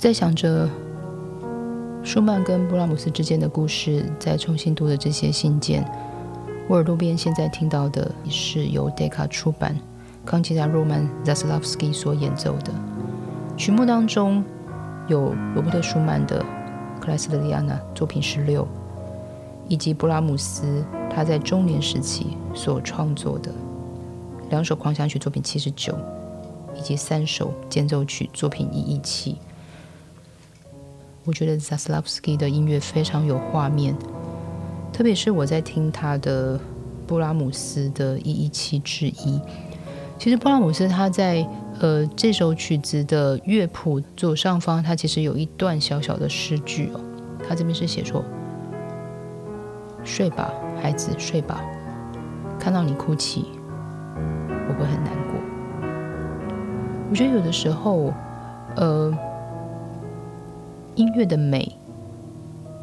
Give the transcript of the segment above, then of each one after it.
在想着舒曼跟布拉姆斯之间的故事，在重新读的这些信件，我耳朵边现在听到的是由 Decca 出版、康吉达·罗曼·扎斯拉夫斯基所演奏的曲目当中，有罗伯特·舒曼的《克莱斯特里亚娜》作品十六，以及布拉姆斯他在中年时期所创作的两首狂想曲作品七十九，以及三首间奏曲作品一一七。我觉得 Zaslavsky 的音乐非常有画面，特别是我在听他的布拉姆斯的一一七之一。其实布拉姆斯他在呃这首曲子的乐谱左上方，他其实有一段小小的诗句哦，他这边是写说：“睡吧，孩子，睡吧，看到你哭泣，我会很难过。”我觉得有的时候，呃。音乐的美，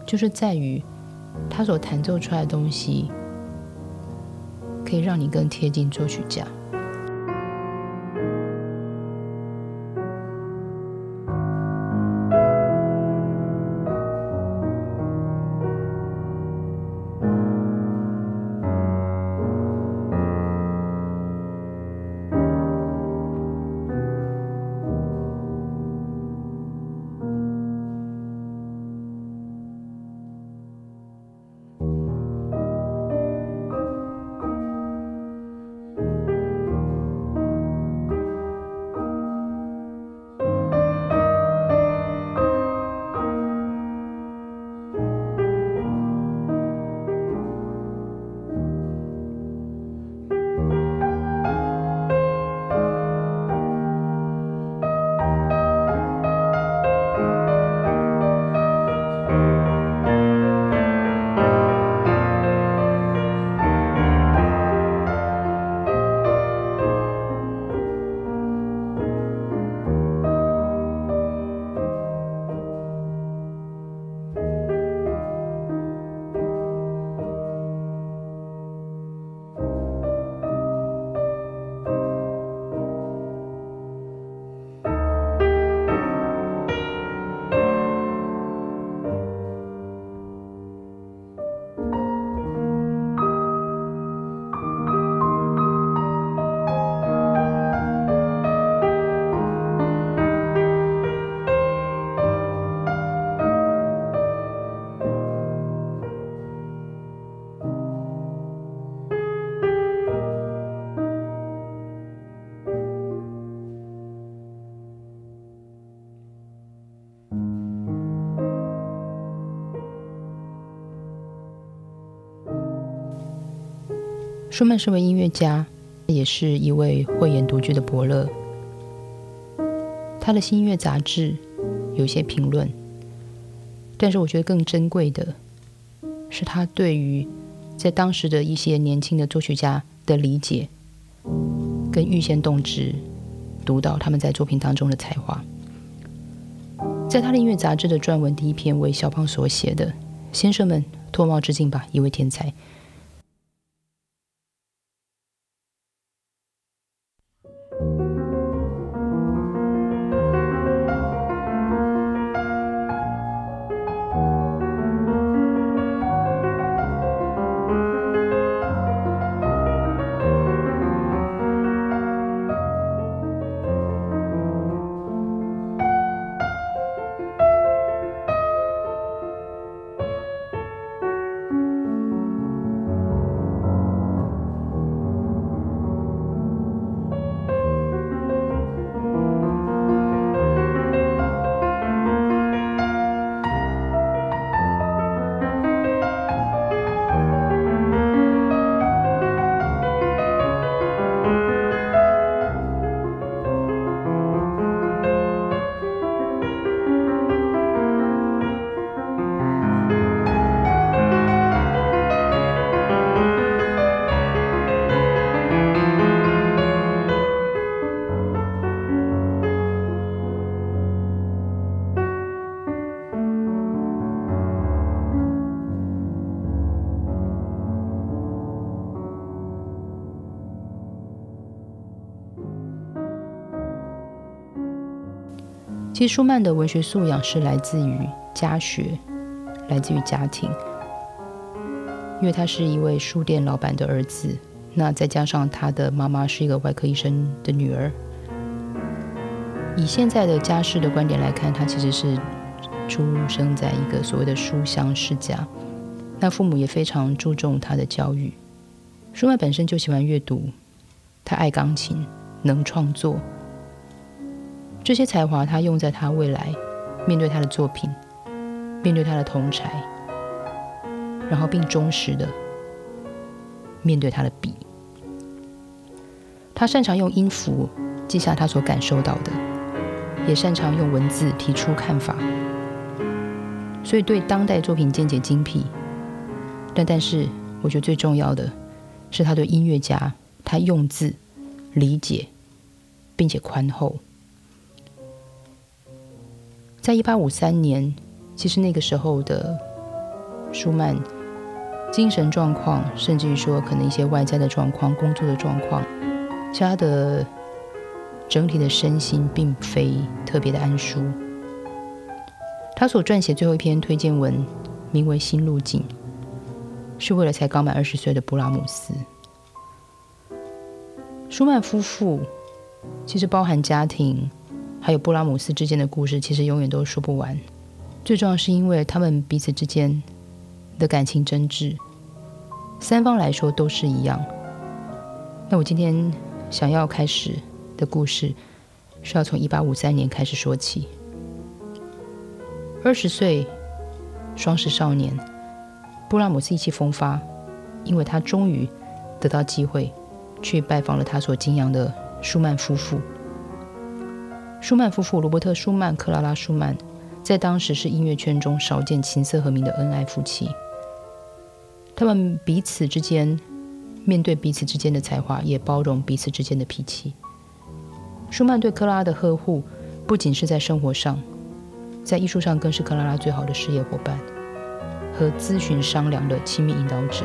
就是在于它所弹奏出来的东西，可以让你更贴近作曲家。舒曼身为音乐家，也是一位慧眼独具的伯乐。他的新音乐杂志有些评论，但是我觉得更珍贵的是他对于在当时的一些年轻的作曲家的理解，跟预先动之，读到他们在作品当中的才华。在他的音乐杂志的撰文第一篇为肖邦所写的，先生们脱帽致敬吧，一位天才。其实舒曼的文学素养是来自于家学，来自于家庭，因为他是一位书店老板的儿子，那再加上他的妈妈是一个外科医生的女儿。以现在的家世的观点来看，他其实是出生在一个所谓的书香世家。那父母也非常注重他的教育。舒曼本身就喜欢阅读，他爱钢琴，能创作。这些才华他用在他未来面对他的作品，面对他的同才，然后并忠实的面对他的笔。他擅长用音符记下他所感受到的。也擅长用文字提出看法，所以对当代作品见解精辟。但但是，我觉得最重要的是他对音乐家，他用字理解，并且宽厚。在一八五三年，其实那个时候的舒曼精神状况，甚至于说可能一些外在的状况、工作的状况，他的。整体的身心并非特别的安舒。他所撰写最后一篇推荐文，名为《新路径》，是为了才刚满二十岁的布拉姆斯。舒曼夫妇其实包含家庭，还有布拉姆斯之间的故事，其实永远都说不完。最重要是因为他们彼此之间的感情真挚，三方来说都是一样。那我今天想要开始。的故事是要从一八五三年开始说起。二十岁，双十少年，布拉姆斯意气风发，因为他终于得到机会去拜访了他所敬仰的舒曼夫妇。舒曼夫妇，罗伯特·舒曼、克拉拉·舒曼，在当时是音乐圈中少见琴瑟和鸣的恩爱夫妻。他们彼此之间面对彼此之间的才华，也包容彼此之间的脾气。舒曼对克拉拉的呵护，不仅是在生活上，在艺术上更是克拉拉最好的事业伙伴和咨询商量的亲密引导者。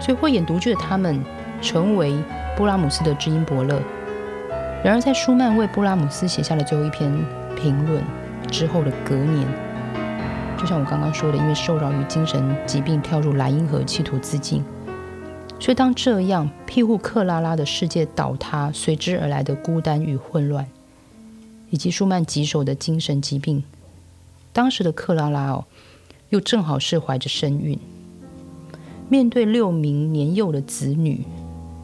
所以，慧眼独具的他们成为布拉姆斯的知音伯乐。然而，在舒曼为布拉姆斯写下了最后一篇评论之后的隔年，就像我刚刚说的，因为受扰于精神疾病，跳入莱茵河，企图自尽。所以，当这样庇护克拉拉的世界倒塌，随之而来的孤单与混乱，以及舒曼棘手的精神疾病，当时的克拉拉哦，又正好是怀着身孕，面对六名年幼的子女，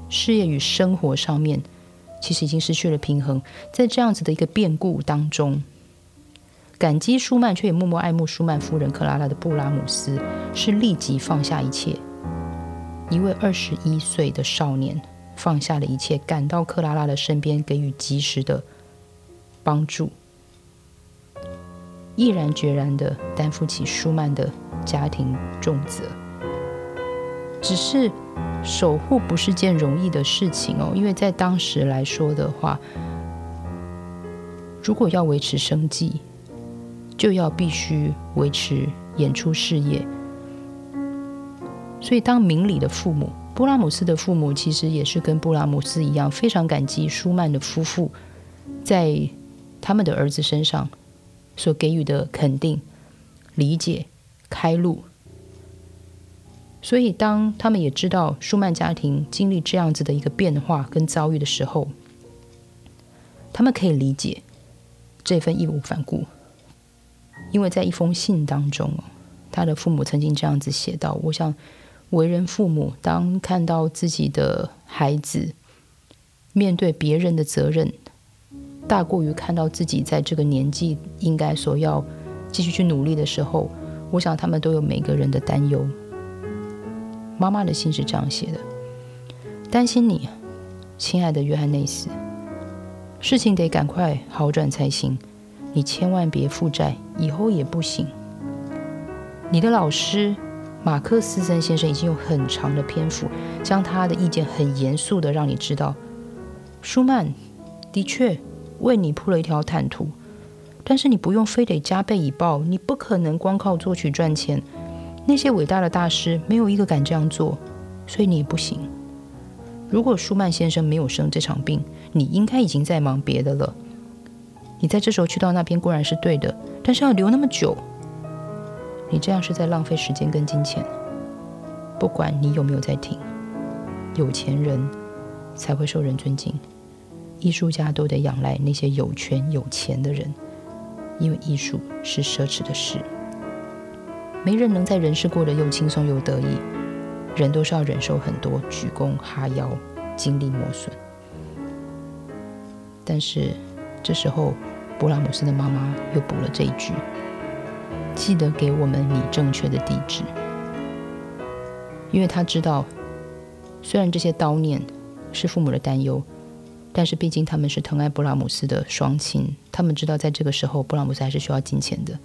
事业与生活上面其实已经失去了平衡。在这样子的一个变故当中，感激舒曼却也默默爱慕舒曼夫人克拉拉的布拉姆斯，是立即放下一切。一位二十一岁的少年放下了一切，赶到克拉拉的身边，给予及时的帮助，毅然决然的担负起舒曼的家庭重责。只是守护不是件容易的事情哦，因为在当时来说的话，如果要维持生计，就要必须维持演出事业。所以，当明理的父母布拉姆斯的父母，其实也是跟布拉姆斯一样，非常感激舒曼的夫妇在他们的儿子身上所给予的肯定、理解、开路。所以，当他们也知道舒曼家庭经历这样子的一个变化跟遭遇的时候，他们可以理解这份义无反顾，因为在一封信当中他的父母曾经这样子写道：“我想。”为人父母，当看到自己的孩子面对别人的责任大过于看到自己在这个年纪应该所要继续去努力的时候，我想他们都有每个人的担忧。妈妈的信是这样写的：担心你，亲爱的约翰内斯，事情得赶快好转才行。你千万别负债，以后也不行。你的老师。马克思森先生已经用很长的篇幅，将他的意见很严肃的让你知道，舒曼的确为你铺了一条坦途，但是你不用非得加倍以报，你不可能光靠作曲赚钱，那些伟大的大师没有一个敢这样做，所以你也不行。如果舒曼先生没有生这场病，你应该已经在忙别的了。你在这时候去到那边固然是对的，但是要留那么久，你这样是在浪费时间跟金钱。不管你有没有在听，有钱人才会受人尊敬，艺术家都得仰赖那些有权有钱的人，因为艺术是奢侈的事。没人能在人世过得又轻松又得意，人都是要忍受很多鞠躬哈腰、精力磨损。但是这时候，勃拉姆斯的妈妈又补了这一句：“记得给我们你正确的地址。”因为他知道，虽然这些叨念是父母的担忧，但是毕竟他们是疼爱布拉姆斯的双亲，他们知道在这个时候，布拉姆斯还是需要金钱的。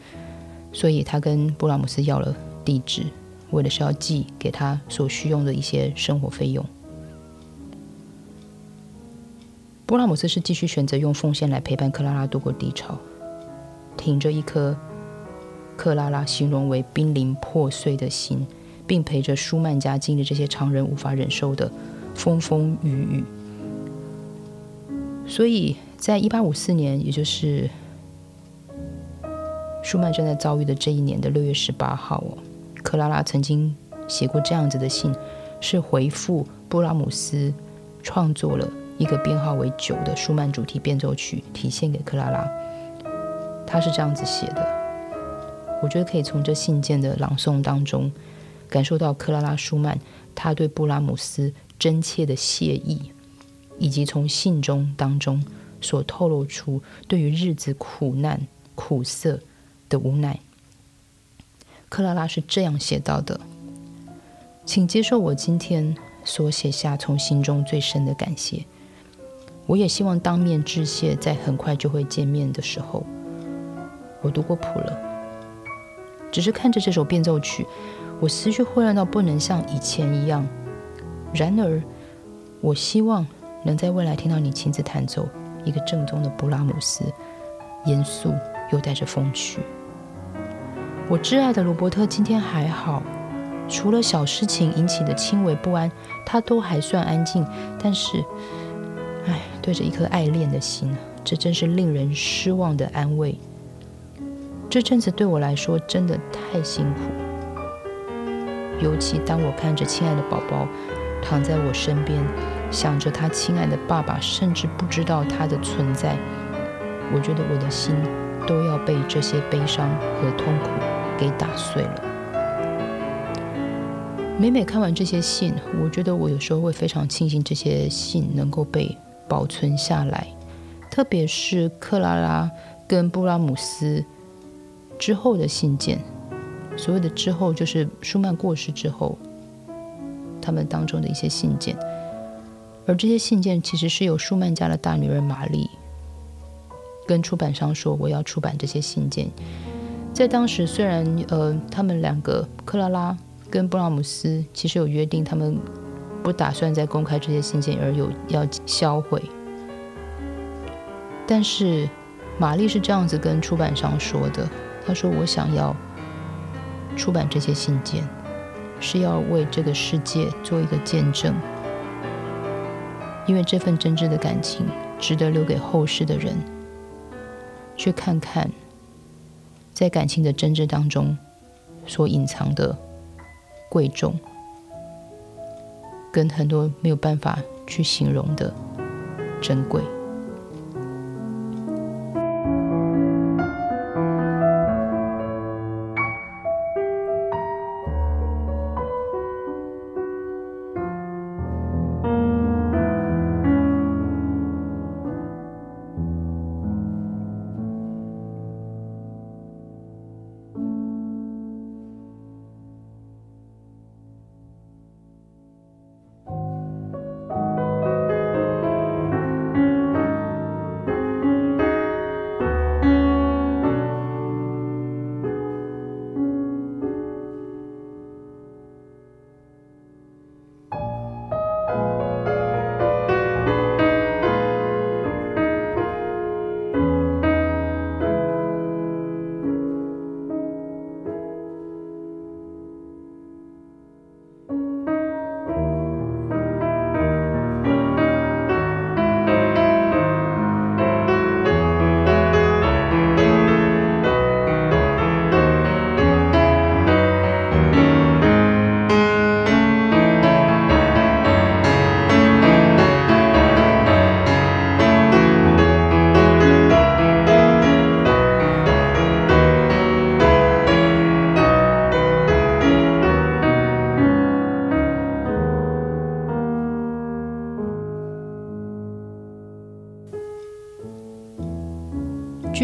所以他跟布拉姆斯要了地址，为的是要寄给他所需用的一些生活费用。布拉姆斯是继续选择用奉献来陪伴克拉拉度过低潮，挺着一颗克拉拉形容为濒临破碎的心，并陪着舒曼家经历这些常人无法忍受的风风雨雨。所以在一八五四年，也就是舒曼正在遭遇的这一年的六月十八号哦，克拉拉曾经写过这样子的信，是回复布拉姆斯创作了一个编号为九的舒曼主题变奏曲，体现给克拉拉。他是这样子写的，我觉得可以从这信件的朗诵当中感受到克拉拉舒曼他对布拉姆斯真切的谢意，以及从信中当中所透露出对于日子苦难苦涩。的无奈，克拉拉是这样写到的：“请接受我今天所写下从心中最深的感谢。我也希望当面致谢，在很快就会见面的时候。我读过谱了，只是看着这首变奏曲，我思绪混乱到不能像以前一样。然而，我希望能在未来听到你亲自弹奏一个正宗的布拉姆斯，严肃又带着风趣。”我挚爱的罗伯特今天还好，除了小事情引起的轻微不安，他都还算安静。但是，唉，对着一颗爱恋的心，这真是令人失望的安慰。这阵子对我来说真的太辛苦，尤其当我看着亲爱的宝宝躺在我身边，想着他亲爱的爸爸甚至不知道他的存在，我觉得我的心都要被这些悲伤和痛苦。给打碎了。每每看完这些信，我觉得我有时候会非常庆幸这些信能够被保存下来，特别是克拉拉跟布拉姆斯之后的信件。所谓的之后，就是舒曼过世之后，他们当中的一些信件。而这些信件其实是由舒曼家的大女儿玛丽跟出版商说：“我要出版这些信件。”在当时，虽然呃，他们两个克拉拉跟布拉姆斯其实有约定，他们不打算再公开这些信件，而有要销毁。但是玛丽是这样子跟出版商说的：“她说我想要出版这些信件，是要为这个世界做一个见证，因为这份真挚的感情值得留给后世的人去看看。”在感情的真挚当中，所隐藏的贵重，跟很多没有办法去形容的珍贵。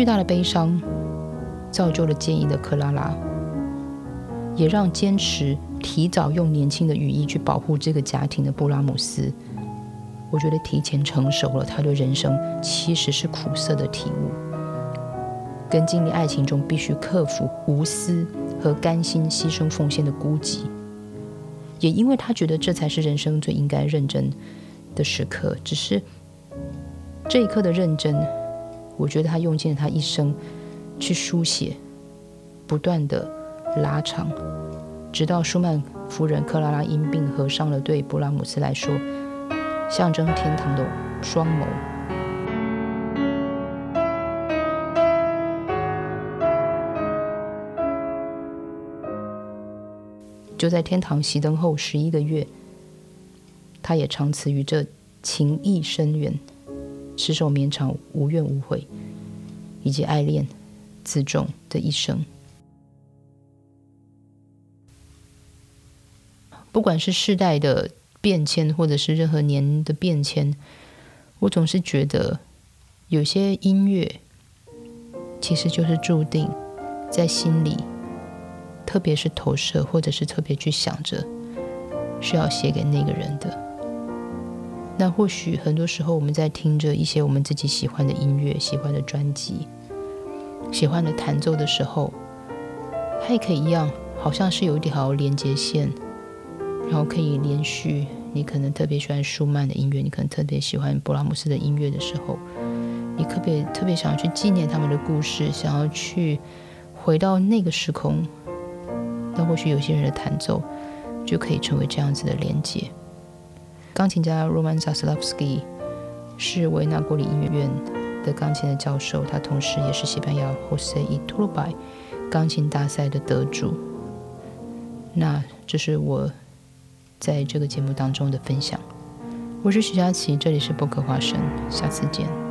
巨大的悲伤造就了坚毅的克拉拉，也让坚持提早用年轻的羽翼去保护这个家庭的布拉姆斯，我觉得提前成熟了他对人生其实是苦涩的体悟，跟经历爱情中必须克服无私和甘心牺牲奉献的孤寂，也因为他觉得这才是人生最应该认真的时刻，只是这一刻的认真。我觉得他用尽了他一生去书写，不断的拉长，直到舒曼夫人克拉拉因病合上了，对勃拉姆斯来说，象征天堂的双眸。就在天堂熄灯后十一个月，他也长辞于这情谊深远。持守绵长、无怨无悔，以及爱恋、自重的一生。不管是世代的变迁，或者是任何年的变迁，我总是觉得，有些音乐其实就是注定在心里，特别是投射，或者是特别去想着，是要写给那个人的。那或许很多时候，我们在听着一些我们自己喜欢的音乐、喜欢的专辑、喜欢的弹奏的时候，它也可以一样，好像是有一条连接线，然后可以连续。你可能特别喜欢舒曼的音乐，你可能特别喜欢勃拉姆斯的音乐的时候，你特别特别想要去纪念他们的故事，想要去回到那个时空。那或许有些人的弹奏就可以成为这样子的连接。钢琴家 Roman Zaslavsky 是维纳国立音乐院的钢琴的教授，他同时也是西班牙 Jose i t u r b a 钢琴大赛的得主。那这是我在这个节目当中的分享。我是徐佳琪，这里是博客花生，下次见。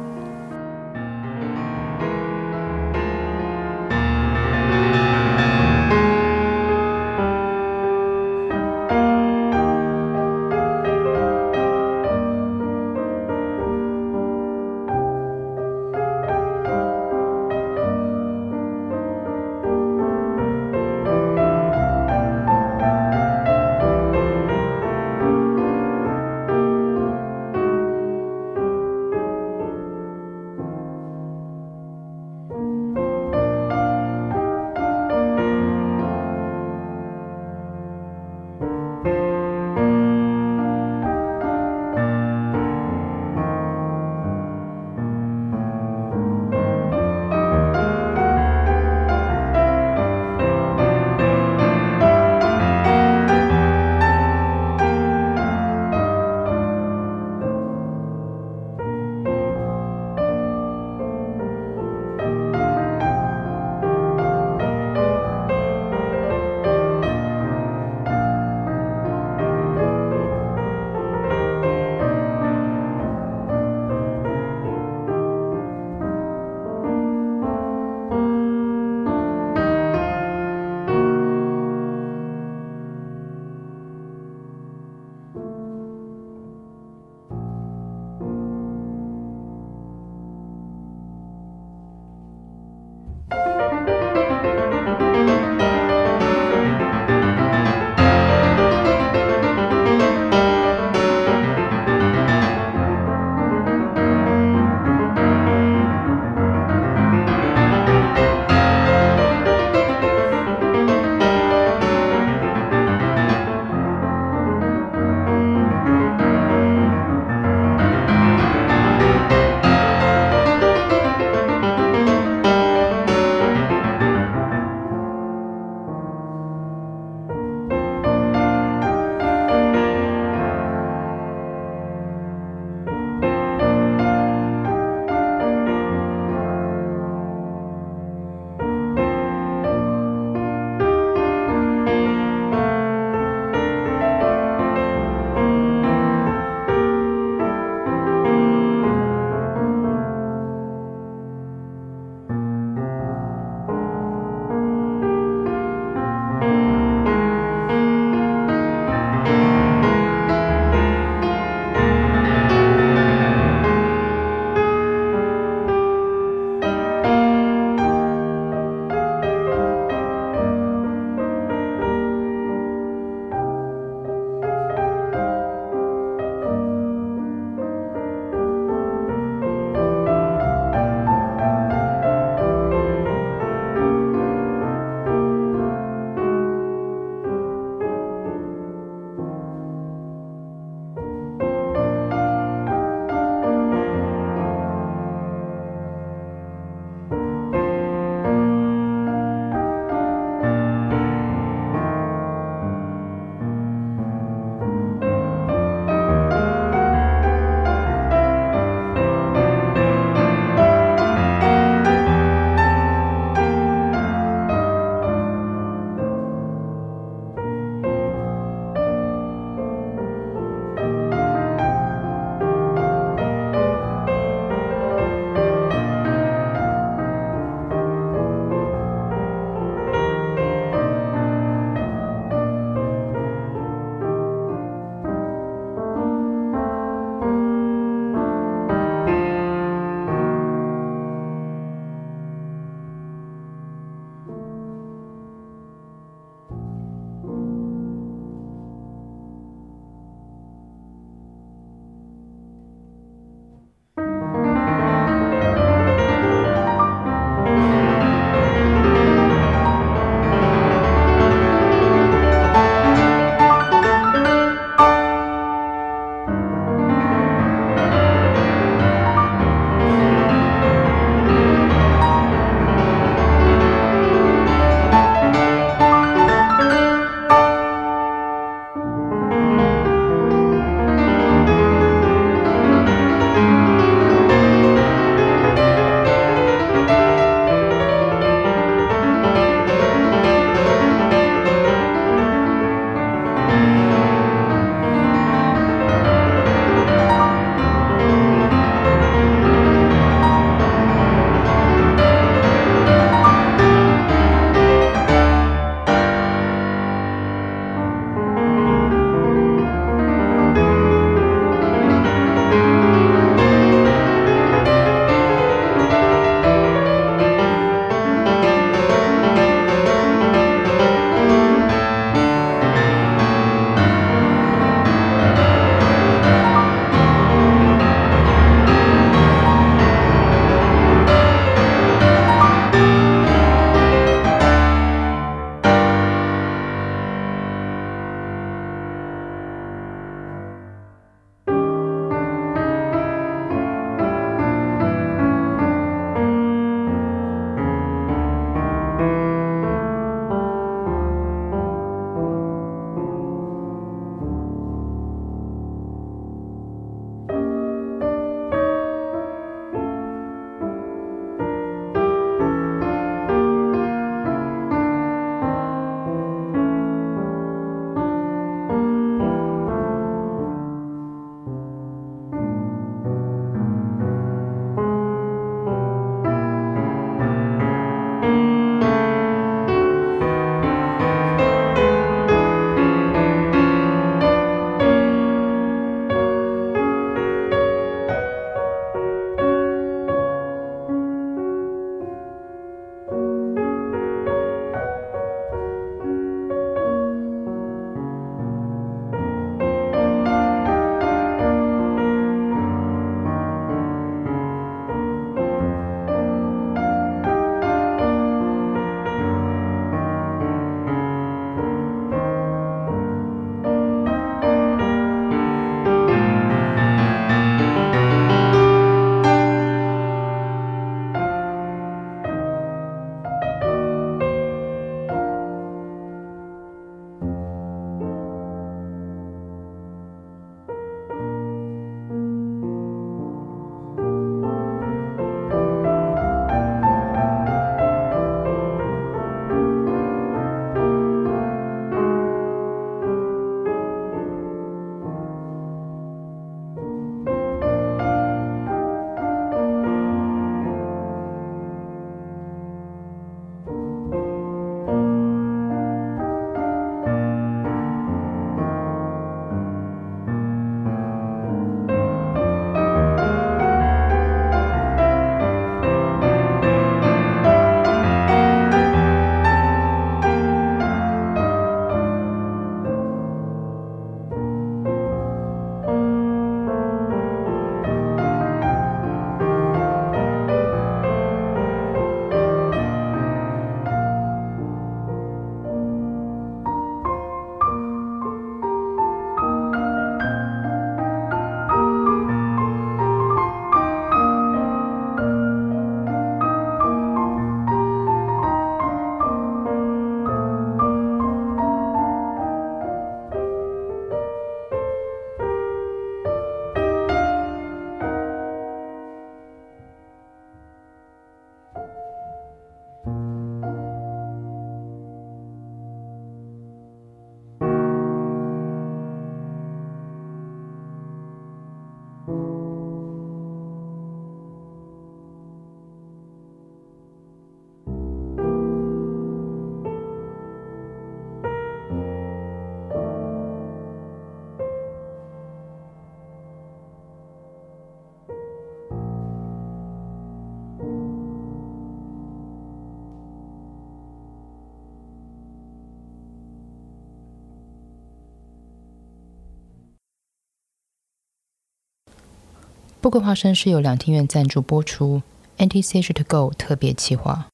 富贵花生是由两厅院赞助播出，NTCH to Go 特别企划。